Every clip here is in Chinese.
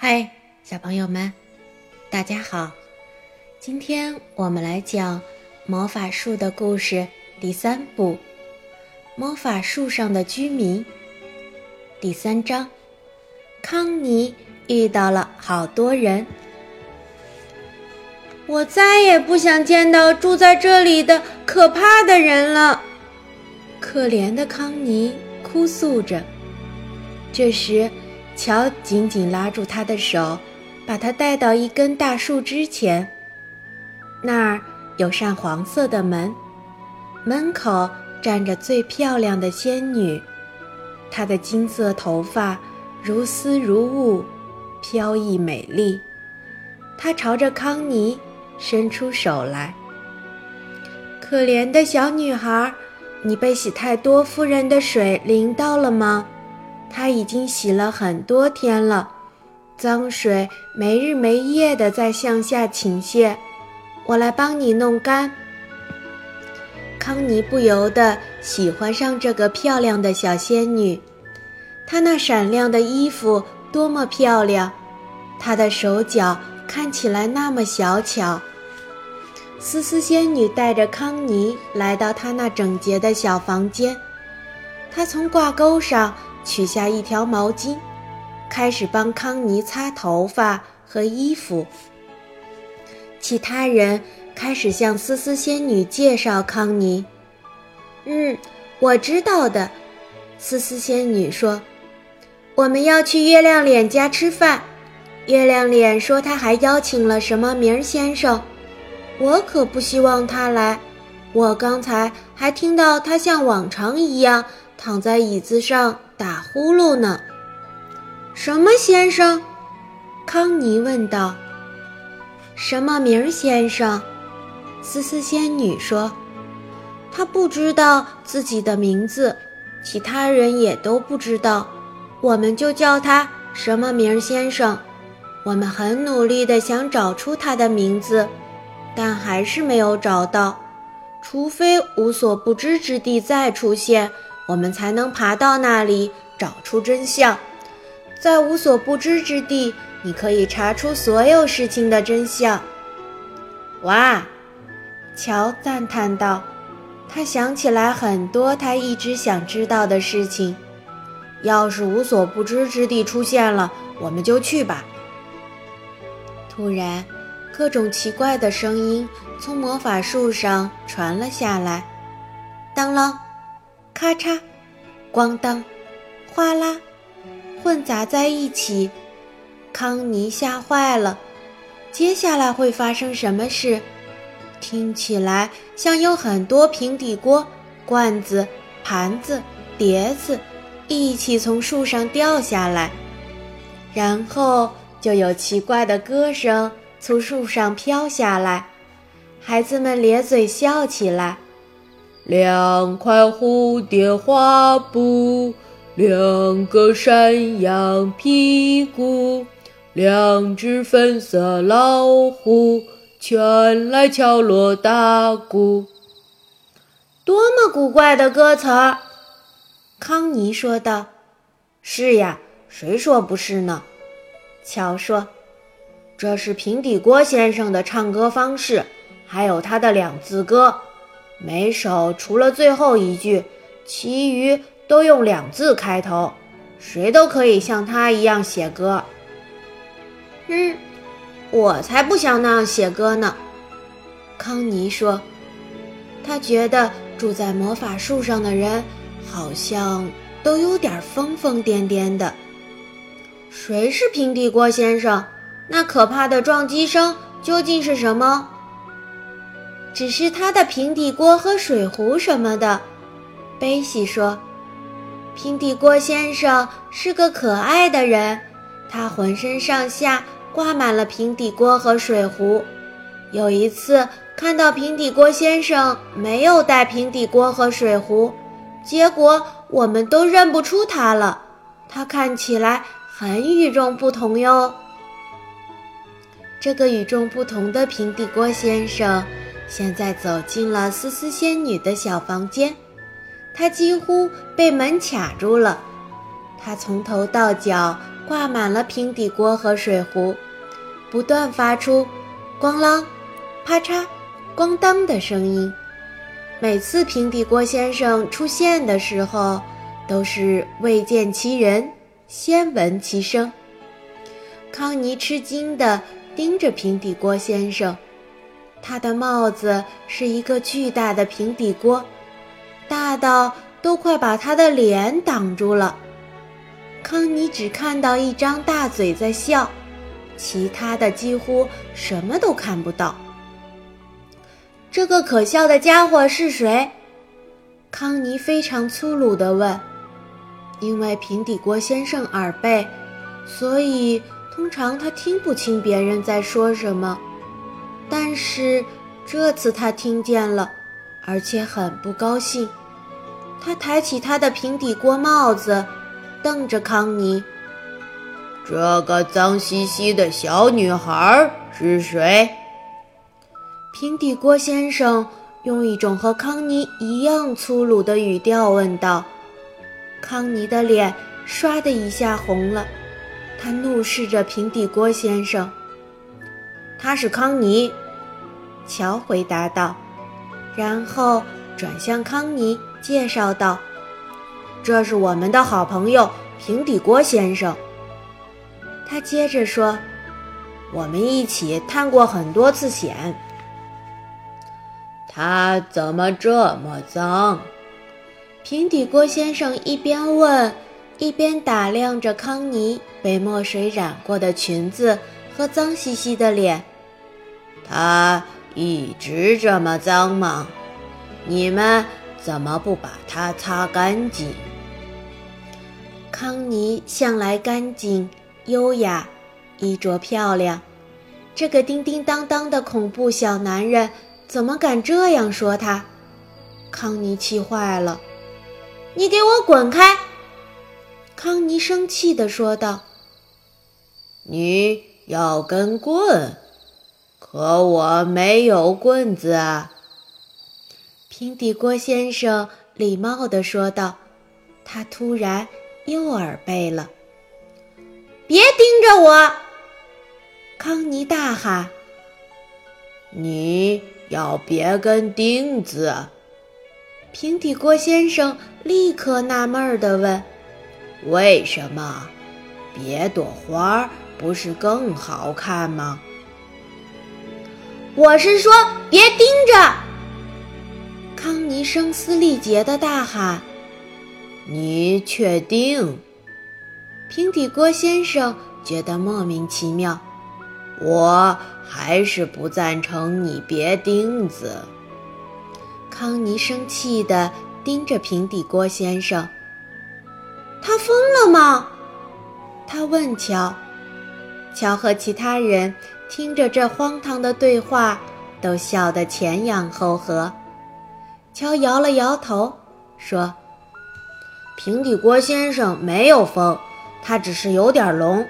嗨，小朋友们，大家好！今天我们来讲《魔法树的故事》第三部《魔法树上的居民》第三章。康妮遇到了好多人，我再也不想见到住在这里的可怕的人了。可怜的康妮哭诉着。这时。乔紧紧拉住他的手，把他带到一根大树枝前。那儿有扇黄色的门，门口站着最漂亮的仙女，她的金色头发如丝如雾，飘逸美丽。她朝着康妮伸出手来。可怜的小女孩，你被喜太多夫人的水淋到了吗？他已经洗了很多天了，脏水没日没夜的在向下倾泻。我来帮你弄干。康妮不由得喜欢上这个漂亮的小仙女，她那闪亮的衣服多么漂亮，她的手脚看起来那么小巧。思思仙女带着康妮来到她那整洁的小房间，她从挂钩上。取下一条毛巾，开始帮康妮擦头发和衣服。其他人开始向思思仙女介绍康妮。嗯，我知道的，思思仙女说：“我们要去月亮脸家吃饭。月亮脸说他还邀请了什么明儿先生，我可不希望他来。我刚才还听到他像往常一样躺在椅子上。”打呼噜呢？什么先生？康妮问道。什么名先生？思思仙女说。她不知道自己的名字，其他人也都不知道，我们就叫他什么名先生。我们很努力地想找出他的名字，但还是没有找到，除非无所不知之地再出现。我们才能爬到那里找出真相。在无所不知之地，你可以查出所有事情的真相。哇，乔赞叹道。他想起来很多他一直想知道的事情。要是无所不知之地出现了，我们就去吧。突然，各种奇怪的声音从魔法树上传了下来。当啷。咔嚓，咣当，哗啦，混杂在一起。康妮吓坏了。接下来会发生什么事？听起来像有很多平底锅、罐子、盘子、碟子一起从树上掉下来，然后就有奇怪的歌声从树上飘下来，孩子们咧嘴笑起来。两块蝴蝶花布，两个山羊屁股，两只粉色老虎，全来敲锣打鼓。多么古怪的歌词儿！康妮说道。“是呀，谁说不是呢？”乔说，“这是平底锅先生的唱歌方式，还有他的两字歌。”每首除了最后一句，其余都用两字开头。谁都可以像他一样写歌。嗯，我才不想那样写歌呢。康妮说，他觉得住在魔法树上的人好像都有点疯疯癫癫的。谁是平底锅先生？那可怕的撞击声究竟是什么？只是他的平底锅和水壶什么的，贝西说：“平底锅先生是个可爱的人，他浑身上下挂满了平底锅和水壶。有一次看到平底锅先生没有带平底锅和水壶，结果我们都认不出他了。他看起来很与众不同哟。这个与众不同的平底锅先生。”现在走进了思思仙女的小房间，她几乎被门卡住了。她从头到脚挂满了平底锅和水壶，不断发出“咣啷”“啪嚓”“咣当”的声音。每次平底锅先生出现的时候，都是未见其人，先闻其声。康妮吃惊地盯着平底锅先生，他的帽子是一个巨大的平底锅，大到都快把他的脸挡住了。康妮只看到一张大嘴在笑，其他的几乎什么都看不到。这个可笑的家伙是谁？康妮非常粗鲁地问。因为平底锅先生耳背，所以通常他听不清别人在说什么。但是这次他听见了，而且很不高兴。他抬起他的平底锅帽子。瞪着康妮，这个脏兮兮的小女孩是谁？平底锅先生用一种和康妮一样粗鲁的语调问道。康妮的脸唰的一下红了，他怒视着平底锅先生。他是康妮，乔回答道，然后转向康妮介绍道。这是我们的好朋友平底锅先生。他接着说：“我们一起探过很多次险。”他怎么这么脏？平底锅先生一边问，一边打量着康妮被墨水染过的裙子和脏兮兮的脸。他一直这么脏吗？你们怎么不把它擦干净？康妮向来干净、优雅、衣着漂亮，这个叮叮当当的恐怖小男人怎么敢这样说他？康妮气坏了，“你给我滚开！”康妮生气地说道。“你要根棍，可我没有棍子。”平底锅先生礼貌地说道。他突然。又耳背了！别盯着我！康妮大喊：“你要别根钉子！”平底锅先生立刻纳闷地问：“为什么？别朵花不是更好看吗？”我是说，别盯着！康妮声嘶力竭地大喊。你确定？平底锅先生觉得莫名其妙。我还是不赞成你别钉子。康妮生气地盯着平底锅先生。他疯了吗？他问乔。乔和其他人听着这荒唐的对话，都笑得前仰后合。乔摇了摇头，说。平底锅先生没有疯，他只是有点聋。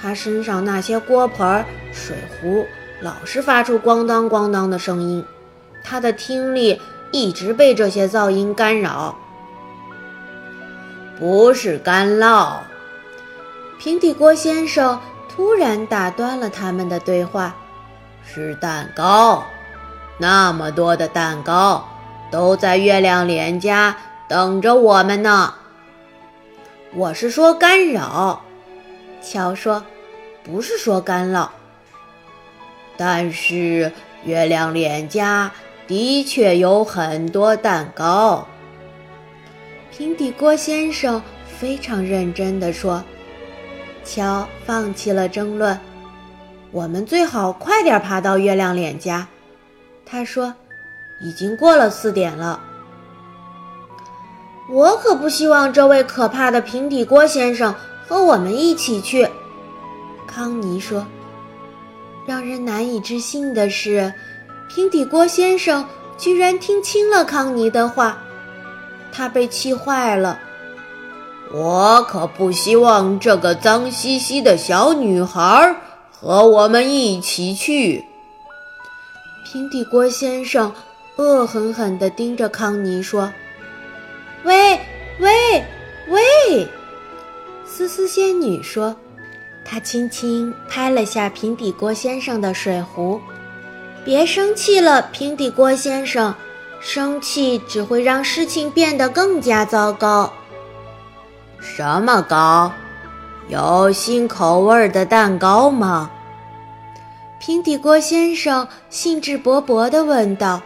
他身上那些锅盆、水壶老是发出咣当咣当的声音，他的听力一直被这些噪音干扰。不是干酪。平底锅先生突然打断了他们的对话：“是蛋糕，那么多的蛋糕都在月亮脸家等着我们呢。”我是说干扰，乔说，不是说干酪。但是月亮脸颊的确有很多蛋糕。平底锅先生非常认真地说。乔放弃了争论，我们最好快点爬到月亮脸颊。他说，已经过了四点了。我可不希望这位可怕的平底锅先生和我们一起去，康妮说。让人难以置信的是，平底锅先生居然听清了康妮的话，他被气坏了。我可不希望这个脏兮兮的小女孩和我们一起去。平底锅先生恶狠狠地盯着康妮说。喂喂喂！思思仙女说：“她轻轻拍了下平底锅先生的水壶，“别生气了，平底锅先生，生气只会让事情变得更加糟糕。”“什么糕？有新口味的蛋糕吗？”平底锅先生兴致勃勃地问道。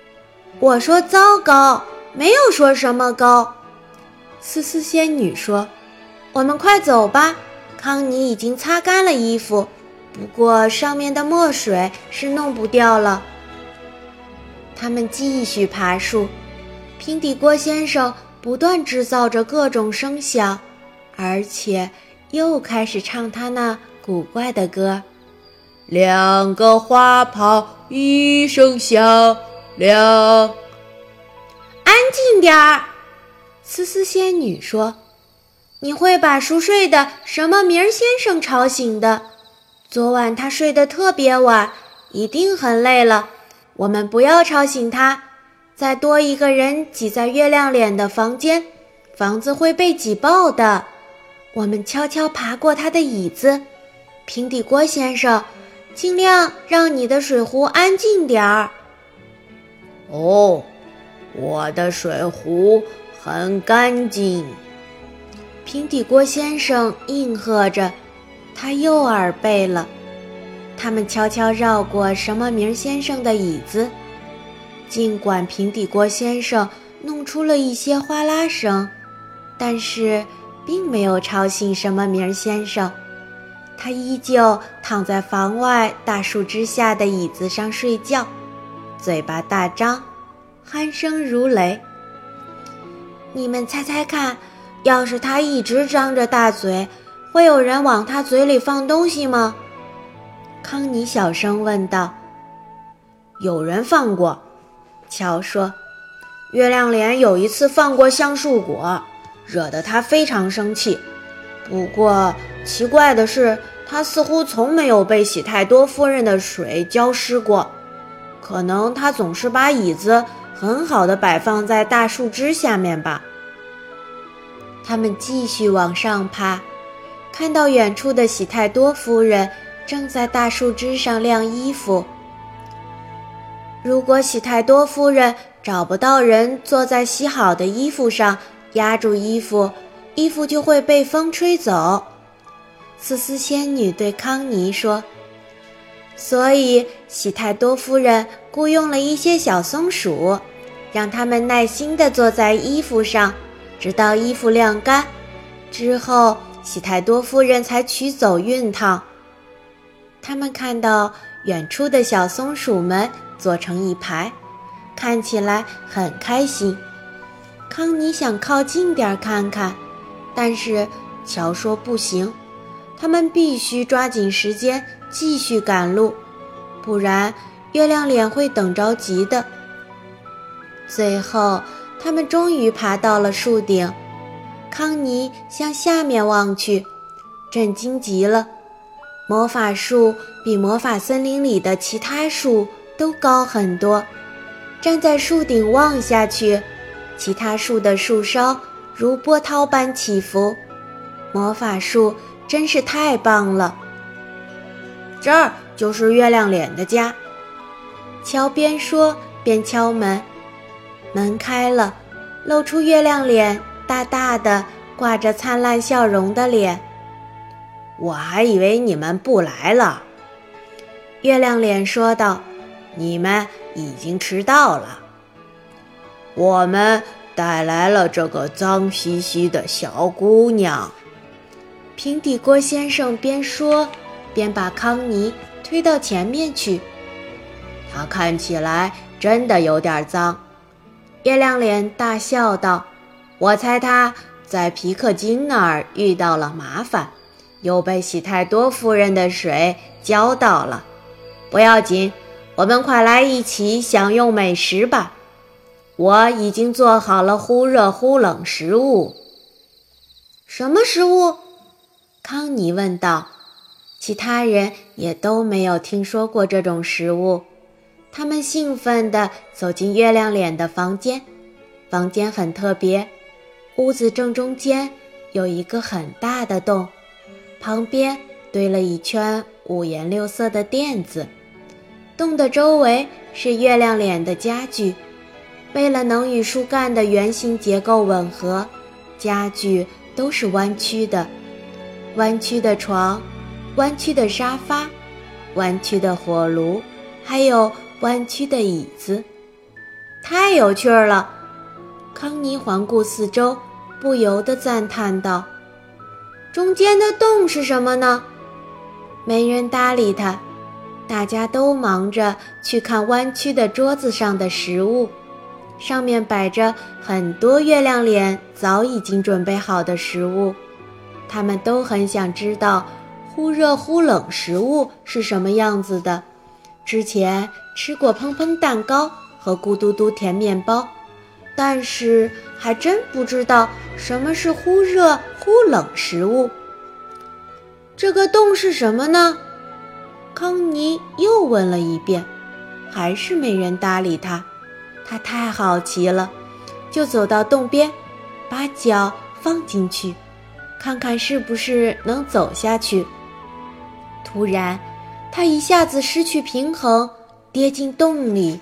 “我说糟糕，没有说什么糕。”思思仙女说。我们快走吧，康妮已经擦干了衣服，不过上面的墨水是弄不掉了。他们继续爬树，平底锅先生不断制造着各种声响，而且又开始唱他那古怪的歌：两个花炮一声响，两。安静点儿，思思仙女说。你会把熟睡的什么明儿先生吵醒的。昨晚他睡得特别晚，一定很累了。我们不要吵醒他。再多一个人挤在月亮脸的房间，房子会被挤爆的。我们悄悄爬过他的椅子。平底锅先生，尽量让你的水壶安静点儿。哦，我的水壶很干净。平底锅先生应和着，他又耳背了。他们悄悄绕过什么名先生的椅子，尽管平底锅先生弄出了一些哗啦声，但是并没有吵醒什么名先生。他依旧躺在房外大树之下的椅子上睡觉，嘴巴大张，鼾声如雷。你们猜猜看？要是他一直张着大嘴，会有人往他嘴里放东西吗？康妮小声问道。有人放过，乔说。月亮脸有一次放过橡树果，惹得他非常生气。不过奇怪的是，他似乎从没有被喜太多夫人的水浇湿过。可能他总是把椅子很好的摆放在大树枝下面吧。他们继续往上爬，看到远处的喜太多夫人正在大树枝上晾衣服。如果喜太多夫人找不到人坐在洗好的衣服上压住衣服，衣服就会被风吹走。思思仙女对康妮说：“所以喜太多夫人雇佣了一些小松鼠，让他们耐心地坐在衣服上。”直到衣服晾干之后，喜太多夫人才取走熨烫。他们看到远处的小松鼠们坐成一排，看起来很开心。康妮想靠近点看看，但是乔说不行，他们必须抓紧时间继续赶路，不然月亮脸会等着急的。最后。他们终于爬到了树顶，康妮向下面望去，震惊极了。魔法树比魔法森林里的其他树都高很多。站在树顶望下去，其他树的树梢如波涛般起伏。魔法树真是太棒了。这儿就是月亮脸的家。乔边说边敲门。门开了，露出月亮脸大大的、挂着灿烂笑容的脸。我还以为你们不来了，月亮脸说道：“你们已经迟到了。我们带来了这个脏兮兮的小姑娘。”平底锅先生边说边把康妮推到前面去。她看起来真的有点脏。月亮脸大笑道：“我猜他在皮克金那儿遇到了麻烦，又被喜太多夫人的水浇到了。不要紧，我们快来一起享用美食吧！我已经做好了忽热忽冷食物。”“什么食物？”康妮问道。其他人也都没有听说过这种食物。他们兴奋地走进月亮脸的房间，房间很特别，屋子正中间有一个很大的洞，旁边堆了一圈五颜六色的垫子，洞的周围是月亮脸的家具。为了能与树干的圆形结构吻合，家具都是弯曲的，弯曲的床，弯曲的沙发，弯曲的火炉，还有弯曲的椅子，太有趣了！康妮环顾四周，不由得赞叹道：“中间的洞是什么呢？”没人搭理他，大家都忙着去看弯曲的桌子上的食物。上面摆着很多月亮脸早已经准备好的食物，他们都很想知道忽热忽冷食物是什么样子的。之前吃过砰砰蛋糕和咕嘟嘟甜面包，但是还真不知道什么是忽热忽冷食物。这个洞是什么呢？康妮又问了一遍，还是没人搭理他。他太好奇了，就走到洞边，把脚放进去，看看是不是能走下去。突然，他一下子失去平衡，跌进洞里，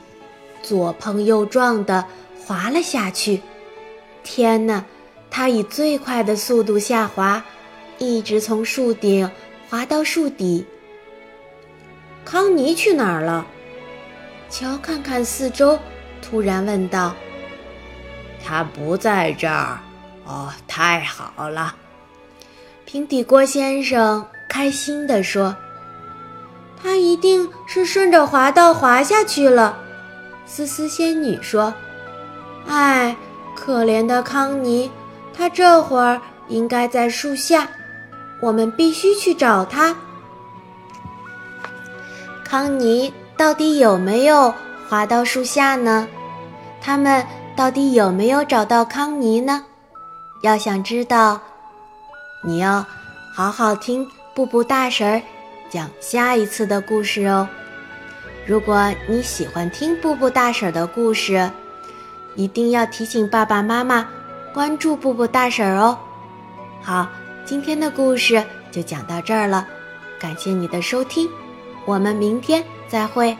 左碰右撞的滑了下去。天哪！他以最快的速度下滑，一直从树顶滑到树底。康妮去哪儿了？乔，看看四周。突然问道：“他不在这儿，哦，太好了！”平底锅先生开心地说：“他一定是顺着滑道滑下去了。”思思仙女说：“哎，可怜的康妮，他这会儿应该在树下，我们必须去找他。康妮到底有没有？”滑到树下呢，他们到底有没有找到康妮呢？要想知道，你要好好听布布大婶讲下一次的故事哦。如果你喜欢听布布大婶的故事，一定要提醒爸爸妈妈关注布布大婶哦。好，今天的故事就讲到这儿了，感谢你的收听，我们明天再会。